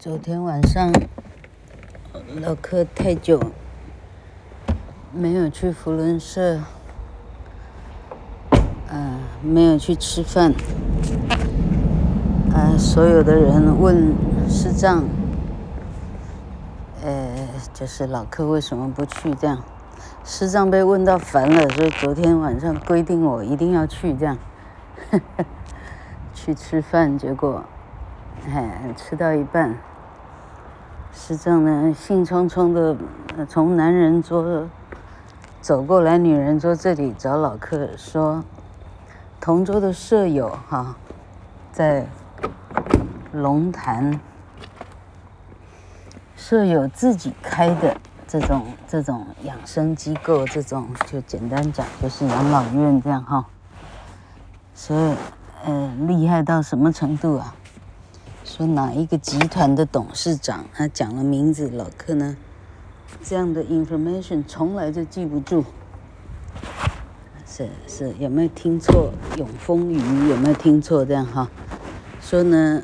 昨天晚上老柯太久没有去福伦社，嗯，没有去吃饭，啊，所有的人问师丈，呃，就是老柯为什么不去这样？师丈被问到烦了，所以昨天晚上规定我一定要去这样，去吃饭，结果。哎，吃到一半，师长呢，兴冲冲的从男人桌走过来，女人桌这里找老客说，同桌的舍友哈，在龙潭，舍友自己开的这种这种养生机构，这种就简单讲就是养老院这样哈，所以呃厉害到什么程度啊？说哪一个集团的董事长，他讲了名字，老柯呢，这样的 information 从来就记不住。是是，有没有听错？永丰余有没有听错？这样哈，说呢，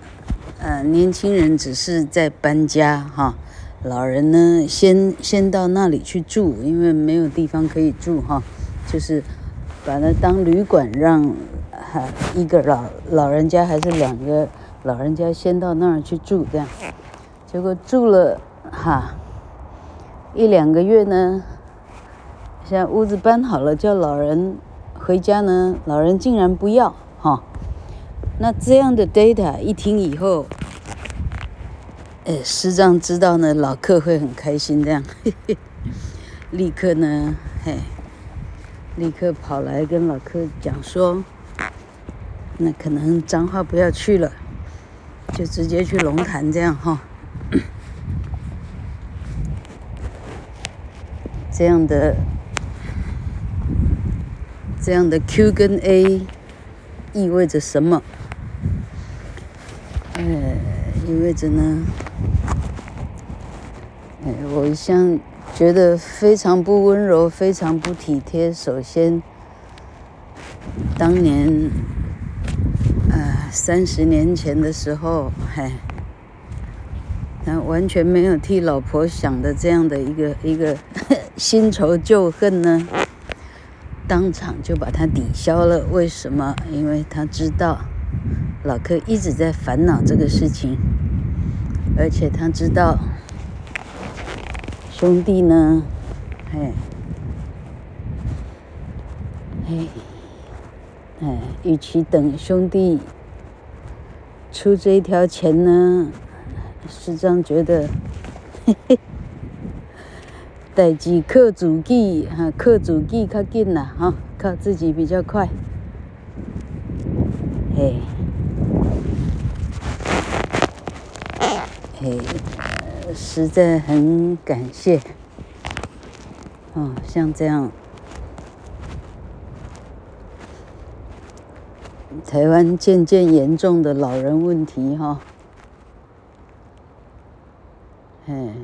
呃，年轻人只是在搬家哈，老人呢，先先到那里去住，因为没有地方可以住哈，就是把它当旅馆，让哈一个老老人家还是两个。老人家先到那儿去住，这样，结果住了哈一两个月呢，现在屋子搬好了，叫老人回家呢，老人竟然不要哈。那这样的 data 一听以后，哎，师长知道呢，老客会很开心，这样，嘿嘿，立刻呢，嘿，立刻跑来跟老客讲说，那可能脏话不要去了。就直接去龙潭这样哈，这样的这样的 Q 跟 A 意味着什么？呃，意味着呢，呃，我一向觉得非常不温柔，非常不体贴。首先，当年。三十年前的时候，嘿，他完全没有替老婆想的这样的一个一个 新仇旧恨呢，当场就把他抵消了。为什么？因为他知道老柯一直在烦恼这个事情，而且他知道兄弟呢，嘿，嘿，哎，与其等兄弟。出这一条钱呢，师长觉得，嘿嘿，代志靠自己哈，靠自己较紧啦哈，靠自己比较快，嘿，嘿，实在很感谢，哦，像这样。台湾渐渐严重的老人问题，哈，哎，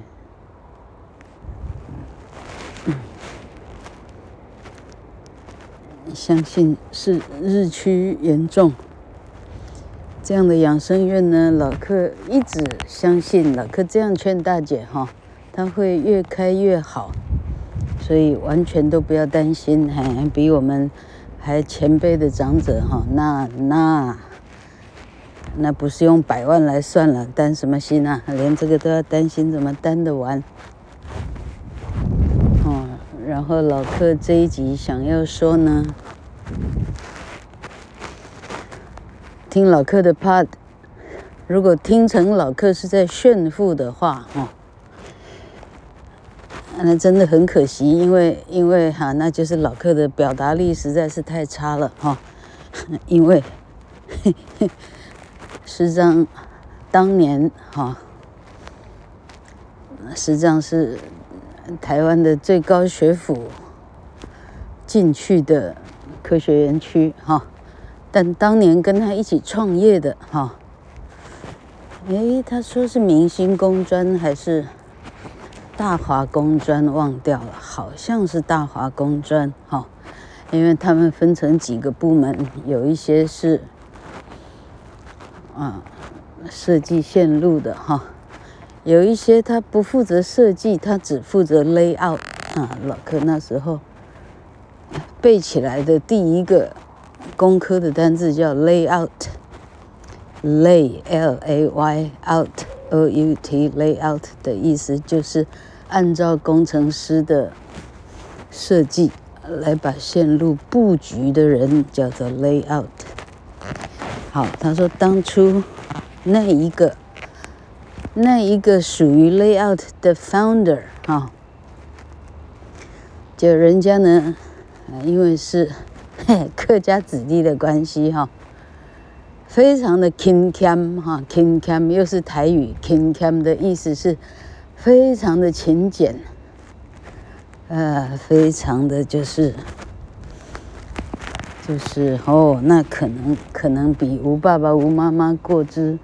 相信是日趋严重。这样的养生院呢，老客一直相信，老客这样劝大姐哈，他会越开越好，所以完全都不要担心，还比我们。还前辈的长者哈，那那那不是用百万来算了，担什么心啊？连这个都要担心，怎么担得完？哦，然后老客这一集想要说呢，听老客的 part，如果听成老客是在炫富的话，哦。那真的很可惜，因为因为哈，那就是老柯的表达力实在是太差了哈。因为 实际上当年哈，实际上是台湾的最高学府进去的科学园区哈，但当年跟他一起创业的哈，诶，他说是明星工专还是？大华工专忘掉了，好像是大华工专哈，因为他们分成几个部门，有一些是啊设计线路的哈，有一些他不负责设计，他只负责 layout 啊。老柯那时候背起来的第一个工科的单字叫 layout，lay l a y out o u t layout 的意思就是按照工程师的设计来把线路布局的人叫做 layout。好，他说当初那一个。那一个属于 layout 的 founder 哈、就人家呢，因为是 客家子弟的关系哈、非常的 king cam 哈，，king cam 又是台语，king cam 的意思是非常的勤俭，呃，非常的就是就是哦，那可能可能比吴爸爸、吴妈妈过之。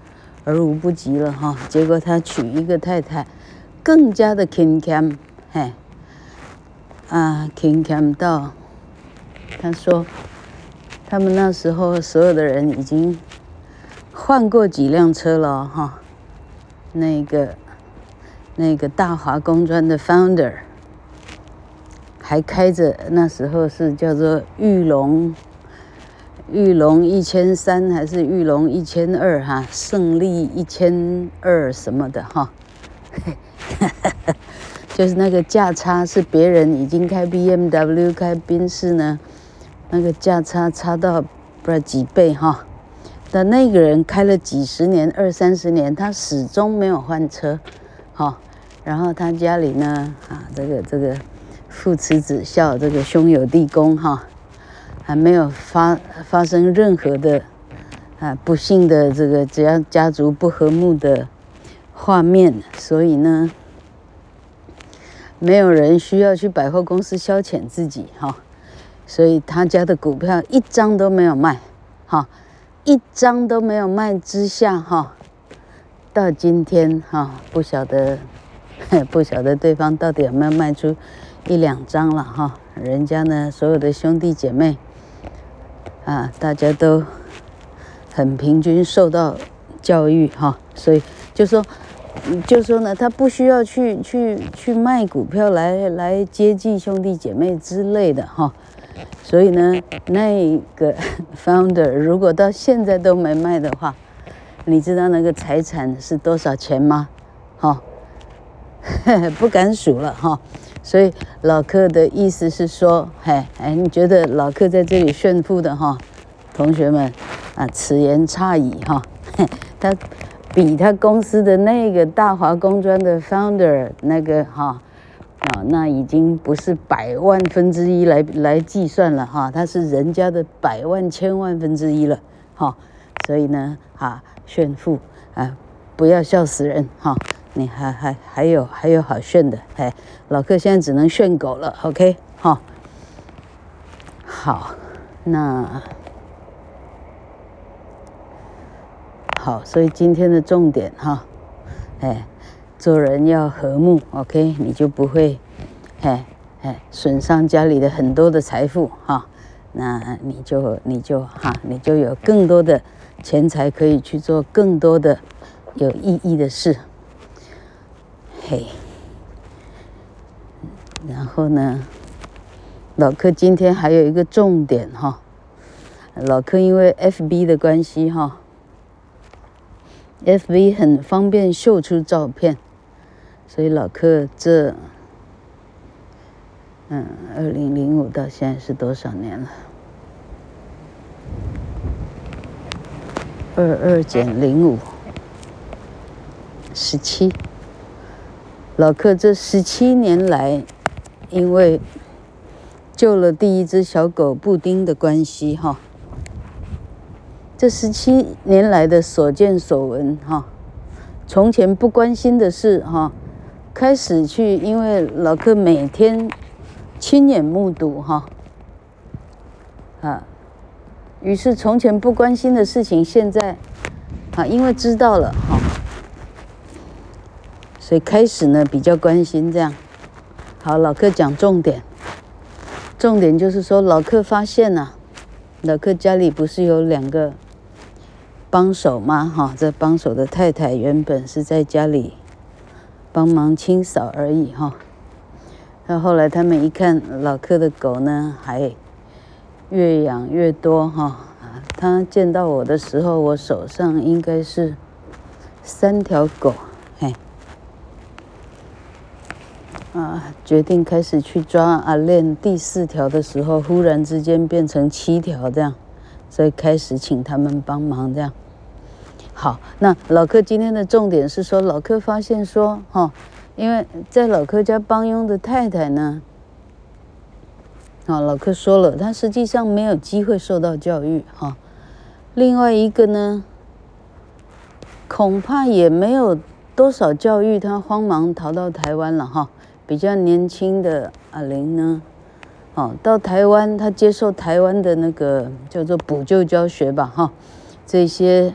而无不及了哈，结果他娶一个太太，更加的勤俭，嘿，啊，勤俭到，他说，他们那时候所有的人已经换过几辆车了哈，那个那个大华工专的 founder 还开着，那时候是叫做裕隆。裕隆一千三还是玉龙一千二哈？胜利一千二什么的哈？就是那个价差是别人已经开 BMW 开宾士呢，那个价差差到不知道几倍哈。但那个人开了几十年，二三十年，他始终没有换车，哈。然后他家里呢，啊，这个这个父慈子孝，这个兄友弟恭哈。还没有发发生任何的啊不幸的这个只要家族不和睦的画面，所以呢，没有人需要去百货公司消遣自己哈，所以他家的股票一张都没有卖，哈，一张都没有卖之下哈，到今天哈不晓得不晓得对方到底有没有卖出一两张了哈，人家呢所有的兄弟姐妹。啊，大家都很平均受到教育哈，所以就说，就说呢，他不需要去去去卖股票来来接济兄弟姐妹之类的哈，所以呢，那个 founder 如果到现在都没卖的话，你知道那个财产是多少钱吗？哈，不敢数了哈。所以老柯的意思是说，嘿，哎，你觉得老柯在这里炫富的哈，同学们啊，此言差矣哈。他比他公司的那个大华工专的 founder 那个哈啊，那已经不是百万分之一来来计算了哈，他是人家的百万千万分之一了哈。所以呢，啊，炫富啊，不要笑死人哈。你还还还有还有好炫的，哎，老客现在只能炫狗了，OK，哈，好，那好，所以今天的重点哈，哎，做人要和睦，OK，你就不会，哎哎，损伤家里的很多的财富哈，那你就你就哈，你就有更多的钱财可以去做更多的有意义的事。嘿，然后呢，老柯今天还有一个重点哈，老柯因为 FB 的关系哈，FB 很方便秀出照片，所以老柯这，嗯，二零零五到现在是多少年了？二二减零五，十七。老克这十七年来，因为救了第一只小狗布丁的关系，哈，这十七年来的所见所闻，哈，从前不关心的事，哈，开始去，因为老克每天亲眼目睹，哈，啊，于是从前不关心的事情，现在，啊，因为知道了，哈。所以开始呢，比较关心这样。好，老客讲重点。重点就是说，老客发现呐、老客家里不是有两个帮手吗？哈，这帮手的太太原本是在家里帮忙清扫而已哈。那后来他们一看老客的狗呢，还越养越多哈。他见到我的时候，我手上应该是三条狗，嘿。啊，决定开始去抓阿练第四条的时候，忽然之间变成七条这样，所以开始请他们帮忙这样。好，那老柯今天的重点是说，老柯发现说，哈，因为在老柯家帮佣的太太呢，啊，老柯说了，他实际上没有机会受到教育，哈。另外一个呢，恐怕也没有多少教育，他慌忙逃到台湾了，哈。比较年轻的阿玲呢，哦，到台湾，他接受台湾的那个叫做补救教学吧，哈，这些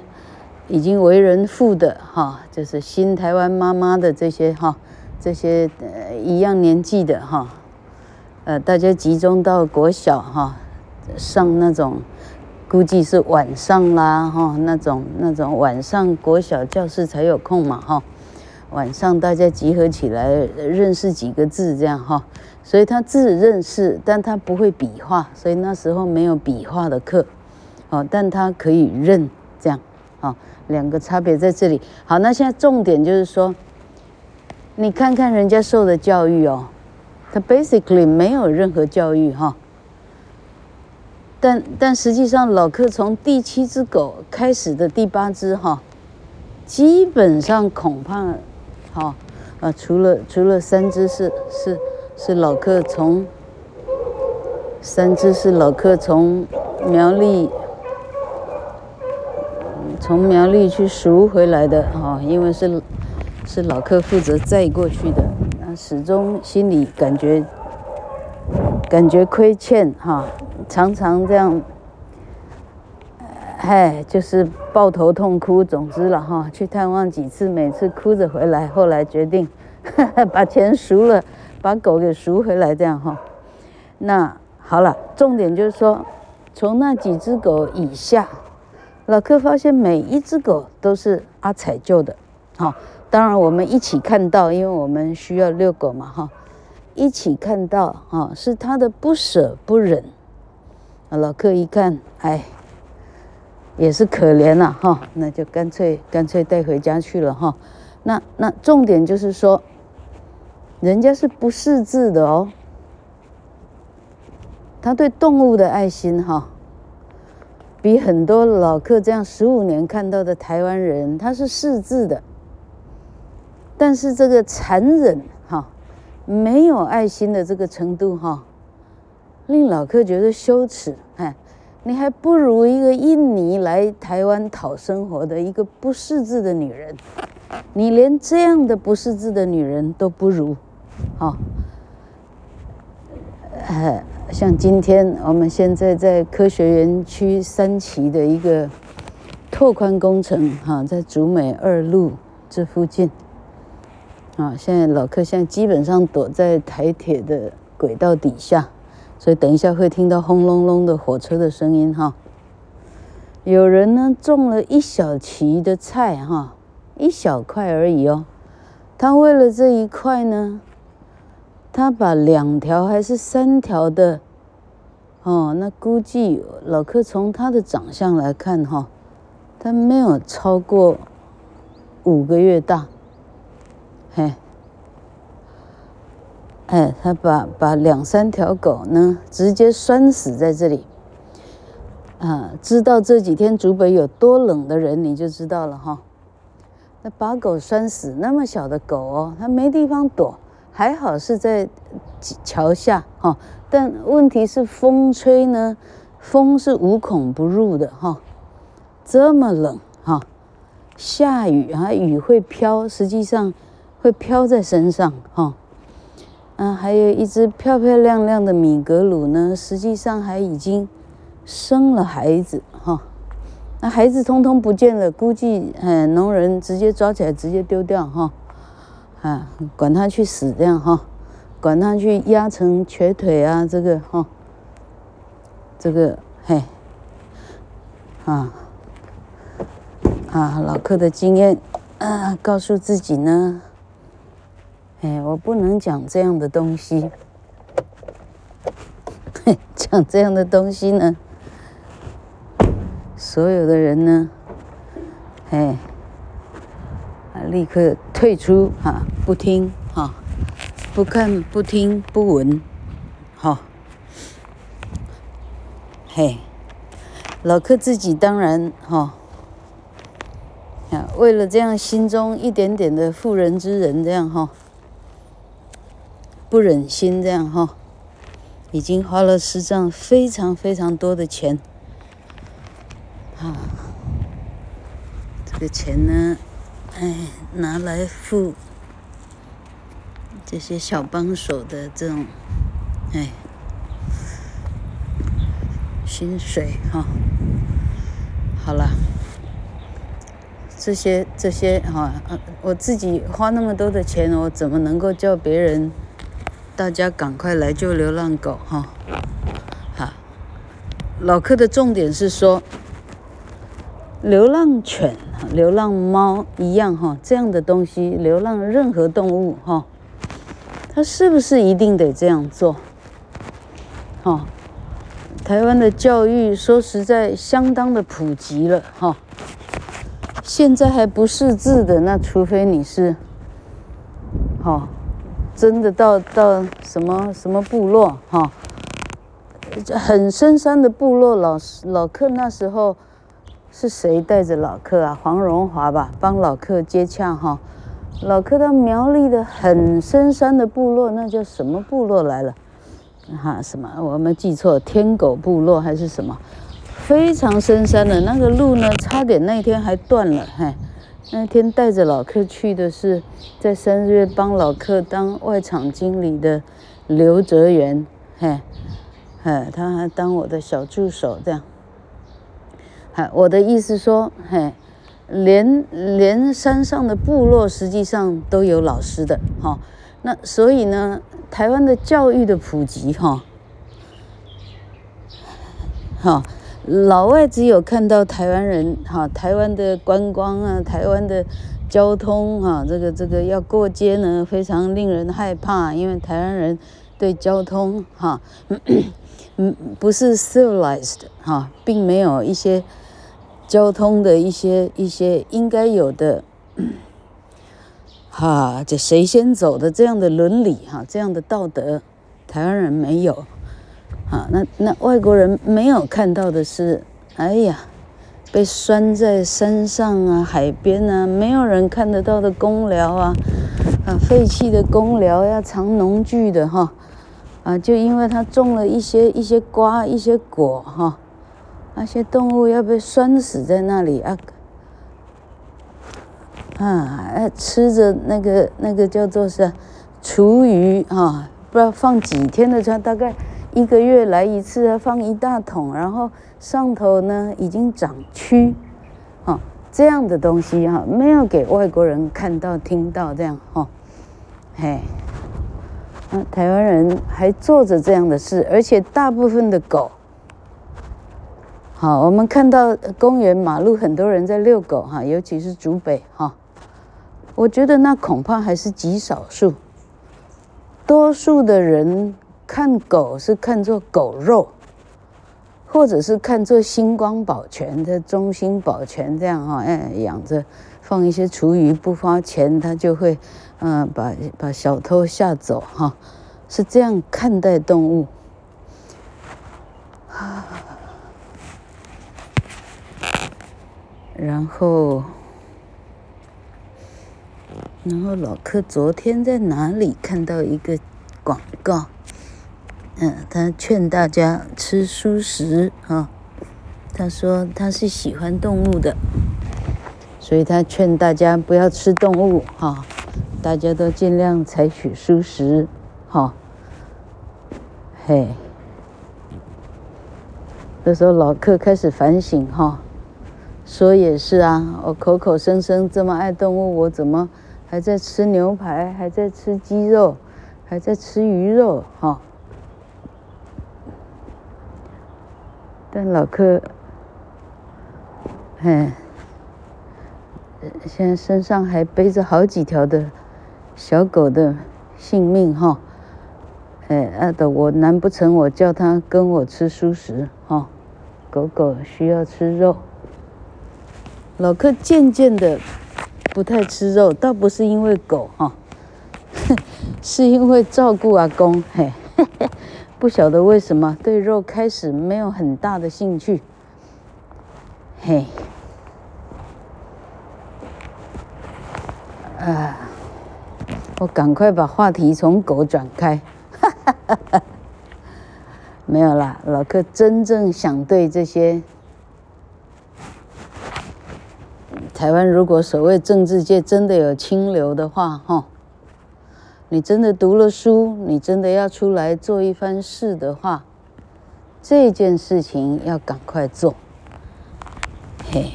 已经为人父的哈，就是新台湾妈妈的这些哈，这些呃一样年纪的哈，呃，大家集中到国小哈，上那种估计是晚上啦哈，那种那种晚上国小教室才有空嘛哈。晚上大家集合起来认识几个字，这样哈，所以他字认识，但他不会笔画，所以那时候没有笔画的课，哦，但他可以认，这样，哦，两个差别在这里。好，那现在重点就是说，你看看人家受的教育哦，他 basically 没有任何教育哈，但但实际上老客从第七只狗开始的第八只哈，基本上恐怕。好，啊，除了除了三只是是是老客从三只是老客从苗栗从苗栗去赎回来的哈，因为是是老客负责载过去的，啊，始终心里感觉感觉亏欠哈，常常这样。哎，就是抱头痛哭。总之了哈，去探望几次，每次哭着回来。后来决定呵呵 把钱赎了，把狗给赎回来，这样哈。那好了，重点就是说，从那几只狗以下，老柯发现每一只狗都是阿彩救的。好，当然我们一起看到，因为我们需要遛狗嘛哈，一起看到啊，是他的不舍不忍。老柯一看，哎。也是可怜了哈，那就干脆干脆带回家去了哈。那那重点就是说，人家是不识字的哦，他对动物的爱心哈，比很多老客这样十五年看到的台湾人，他是识字的，但是这个残忍哈，没有爱心的这个程度哈，令老客觉得羞耻哎。你还不如一个印尼来台湾讨生活的一个不识字的女人，你连这样的不识字的女人都不如，哈，呃，像今天我们现在在科学园区三期的一个拓宽工程，哈，在竹美二路这附近，啊，现在老客现在基本上躲在台铁的轨道底下。所以等一下会听到轰隆隆的火车的声音哈。有人呢种了一小畦的菜哈，一小块而已哦。他为了这一块呢，他把两条还是三条的，哦，那估计老柯从他的长相来看哈，他没有超过五个月大，嘿。哎，他把把两三条狗呢，直接拴死在这里。啊，知道这几天竹北有多冷的人，你就知道了哈。那把狗拴死，那么小的狗哦，它没地方躲，还好是在桥下哈。但问题是风吹呢，风是无孔不入的哈。这么冷哈，下雨啊，雨会飘，实际上会飘在身上哈。啊，还有一只漂漂亮亮的米格鲁呢，实际上还已经生了孩子哈。那孩子通通不见了，估计嗯，农人直接抓起来直接丢掉哈。啊，管他去死这样哈，管他去压成瘸腿啊，这个哈，这个嘿，啊啊，老客的经验啊，告诉自己呢。哎，我不能讲这样的东西。讲这样的东西呢，所有的人呢，哎，立刻退出哈，不听哈，不看不听不闻，哈，嘿，老客自己当然哈，啊，为了这样心中一点点的妇人之仁这样哈，不忍心这样哈。已经花了师丈非常非常多的钱，啊，这个钱呢，哎，拿来付这些小帮手的这种，哎，薪水哈、好了，这些这些哈、我自己花那么多的钱，我怎么能够叫别人？大家赶快来救流浪狗哈！好，老克的重点是说，流浪犬、流浪猫一样哈，这样的东西，流浪任何动物哈，它是不是一定得这样做？哈，台湾的教育说实在相当的普及了哈，现在还不识字的，那除非你是，哈。真的到到什么什么部落哈，很深山的部落，老老克那时候是谁带着老克啊？黄荣华吧，帮老克接洽哈。老克到苗栗的很深山的部落，那叫什么部落来了？哈，什么？我没记错，天狗部落还是什么？非常深山的那个路呢，差点那天还断了，嘿。那天带着老客去的是在三月帮老客当外场经理的刘哲元，嘿，嘿，他还当我的小助手这样。嗨，我的意思说，嘿，连连山上的部落实际上都有老师的，哈。那所以呢，台湾的教育的普及，哈，好。老外只有看到台湾人哈，台湾的观光啊，台湾的交通啊，这个这个要过街呢，非常令人害怕，因为台湾人对交通哈，嗯，不是 civilized 哈，并没有一些交通的一些一些应该有的，哈，这谁先走的这样的伦理哈，这样的道德，台湾人没有。啊，那那外国人没有看到的是，哎呀，被拴在山上啊、海边啊，没有人看得到的公寮啊，啊，废弃的公寮要藏农具的哈，啊，就因为他种了一些一些瓜、一些果哈，那些动物要被拴死在那里啊，啊，吃着那个那个叫做是厨余啊，不知道放几天的，它大概。一个月来一次，放一大桶，然后上头呢已经长蛆，啊，这样的东西哈，没有给外国人看到、听到这样哈，嘿，那台湾人还做着这样的事，而且大部分的狗，好，我们看到公园马路很多人在遛狗哈，尤其是竹北哈，我觉得那恐怕还是极少数，多数的人。看狗是看作狗肉，或者是看作星光保全的中心保全这样哈，哎，养着放一些厨余不花钱，他就会嗯把把小偷吓走哈，是这样看待动物。然后，然后老柯昨天在哪里看到一个广告？嗯，他劝大家吃蔬食哈。他说他是喜欢动物的，所以他劝大家不要吃动物哈，大家都尽量采取蔬食哈。嘿，这时候老克开始反省哈，说也是啊，我口口声声这么爱动物，我怎么还在吃牛排，还在吃鸡肉，还在吃鱼肉哈？但老克，嘿，现在身上还背着好几条的小狗的性命哈。哎，啊的，我难不成我叫它跟我吃素食哈？狗狗需要吃肉。老柯渐渐的不太吃肉，倒不是因为狗哈，是因为照顾阿公嘿，不晓得为什么对肉开始没有很大的兴趣，嘿。啊！我赶快把话题从狗转开，哈哈哈哈，没有啦，老克真正想对这些台湾，如果所谓政治界真的有清流的话，哈，你真的读了书，你真的要出来做一番事的话，这件事情要赶快做。嘿，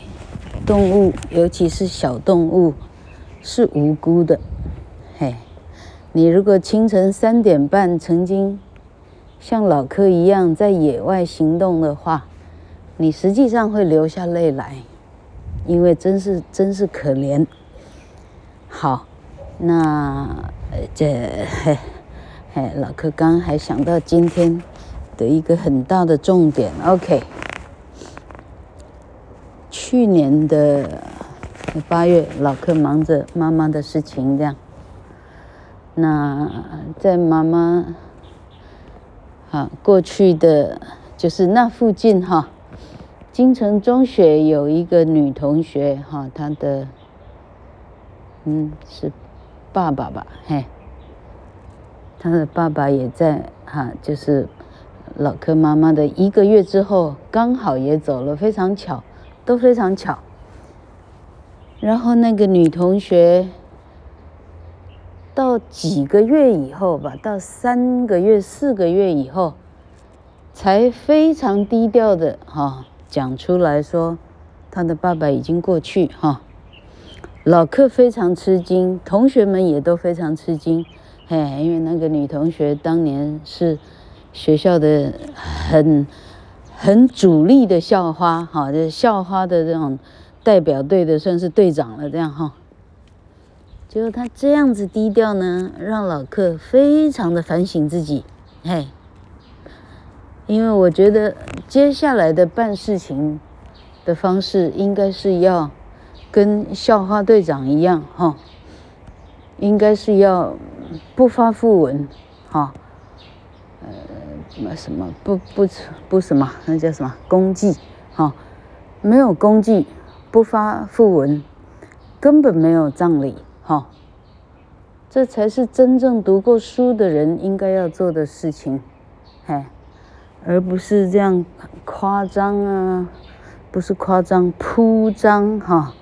动物，尤其是小动物。是无辜的，嘿！你如果清晨三点半曾经像老柯一样在野外行动的话，你实际上会流下泪来，因为真是真是可怜。好，那这嘿嘿，老柯刚还想到今天的一个很大的重点，OK，去年的。八月，老柯忙着妈妈的事情，这样。那在妈妈，啊，过去的就是那附近哈，金城中学有一个女同学哈，她的，嗯，是爸爸吧，嘿，他的爸爸也在哈，就是老柯妈妈的一个月之后，刚好也走了，非常巧，都非常巧。然后那个女同学到几个月以后吧，到三个月、四个月以后，才非常低调的哈讲出来说，她的爸爸已经过去哈。老克非常吃惊，同学们也都非常吃惊，嘿，因为那个女同学当年是学校的很很主力的校花哈，就是校花的这种。代表队的算是队长了，这样哈。结果他这样子低调呢，让老克非常的反省自己，嘿。因为我觉得接下来的办事情的方式，应该是要跟校花队长一样哈，应该是要不发讣文，哈，呃，什么不不不什么，那叫什么功绩，哈，没有功绩。不发讣文，根本没有葬礼，哈，这才是真正读过书的人应该要做的事情，嘿，而不是这样夸张啊，不是夸张，铺张哈，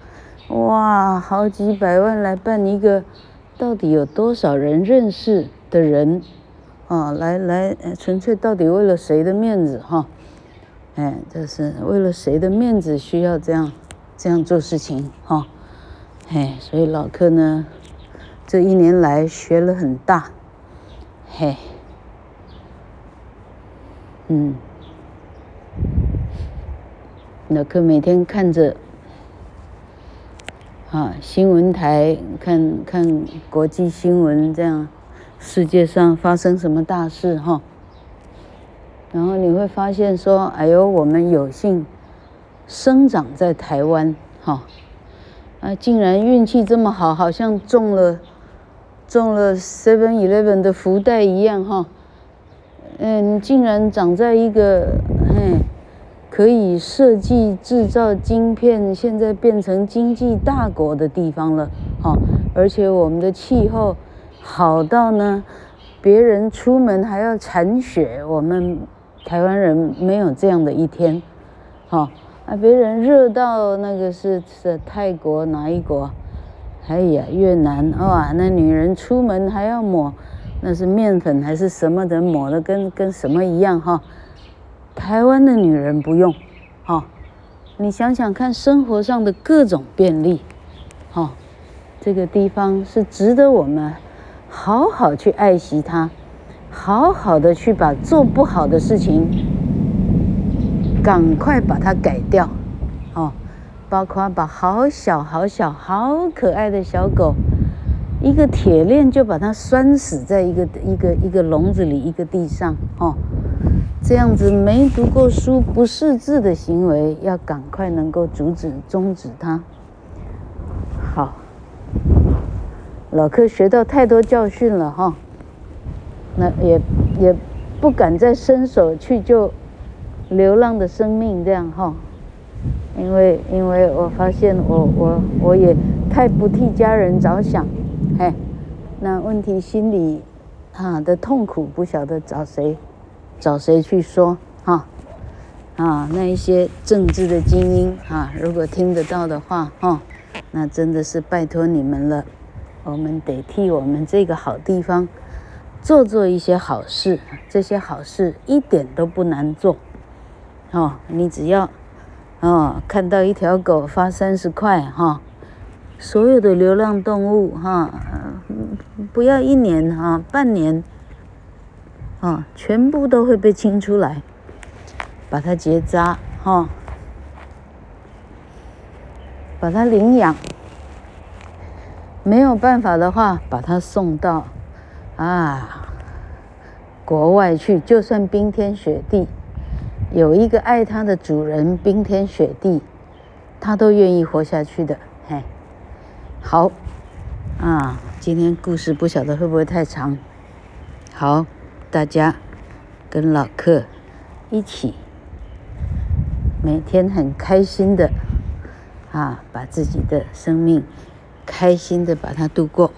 哇，好几百万来办一个，到底有多少人认识的人，啊，来来，纯粹到底为了谁的面子哈，哎，这是为了谁的面子需要这样。这样做事情，哈、哦，嘿，所以老客呢，这一年来学了很大，嘿，嗯，老客每天看着，啊，新闻台看看国际新闻，这样世界上发生什么大事，哈、然后你会发现说，哎呦，我们有幸。生长在台湾，哈，啊，竟然运气这么好，好像中了中了 Seven Eleven 的福袋一样，哈，嗯，竟然长在一个，嘿，可以设计制造晶片，现在变成经济大国的地方了，哈，而且我们的气候好到呢，别人出门还要铲雪，我们台湾人没有这样的一天，哈。啊，别人热到那个是是泰国哪一国？哎呀，越南哇！那女人出门还要抹，那是面粉还是什么的？抹的跟跟什么一样哈？台湾的女人不用，哈，你想想看，生活上的各种便利，哈，这个地方是值得我们好好去爱惜它，好好的去把做不好的事情。赶快把它改掉，哦，包括把好小好小好可爱的小狗一个铁链就把它拴死在一个一个一个笼子里，一个地上，哦，这样子没读过书、不识字的行为，要赶快能够阻止、终止它。好，老柯学到太多教训了，哈，那也也不敢再伸手去救流浪的生命，这样哈，因为因为我发现我我我也太不替家人着想。嘿，那问题心里啊的痛苦不晓得找谁，找谁去说哈啊？那一些政治的精英啊，如果听得到的话哈，那真的是拜托你们了。我们得替我们这个好地方做做一些好事，这些好事一点都不难做哦。你只要哦看到一条狗发三十块哈。所有的流浪动物哈，不要一年哈，半年，啊，全部都会被清出来，把它结扎哈，把它领养，没有办法的话，把它送到啊国外去，就算冰天雪地，有一个爱它的主人，冰天雪地，它都愿意活下去的，嘿。好，啊，今天故事不晓得会不会太长。好，大家跟老客一起，每天很开心的啊，把自己的生命开心的把它度过。